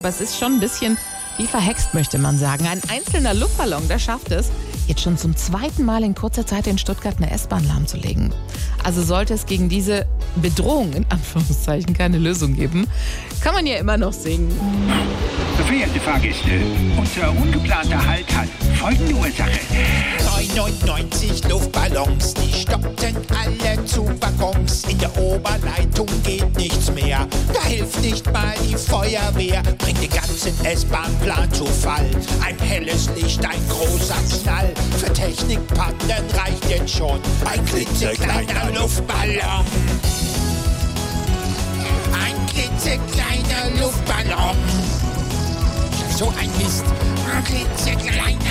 Aber es ist schon ein bisschen wie verhext, möchte man sagen. Ein einzelner Luftballon, der schafft es, jetzt schon zum zweiten Mal in kurzer Zeit in Stuttgart eine S-Bahn lahmzulegen. Also sollte es gegen diese Bedrohung in Anführungszeichen keine Lösung geben, kann man ja immer noch singen. Verehrte Fahrgäste, unser ungeplanter Halt hat folgende Ursache. 99 Luftballons, die stoppten alle zu Waggons. In der Oberleitung geht nichts mehr, da hilft nicht mal die Feuerwehr. Bringt den ganzen S-Bahn-Plan zu Fall. Ein helles Licht, ein großer Knall. Für Technikpannen reicht jetzt schon ein klitzekleiner Luftballon. Ein klitzekleiner Luftballon. So ein Mist. Ein klitzekleiner Luftballon.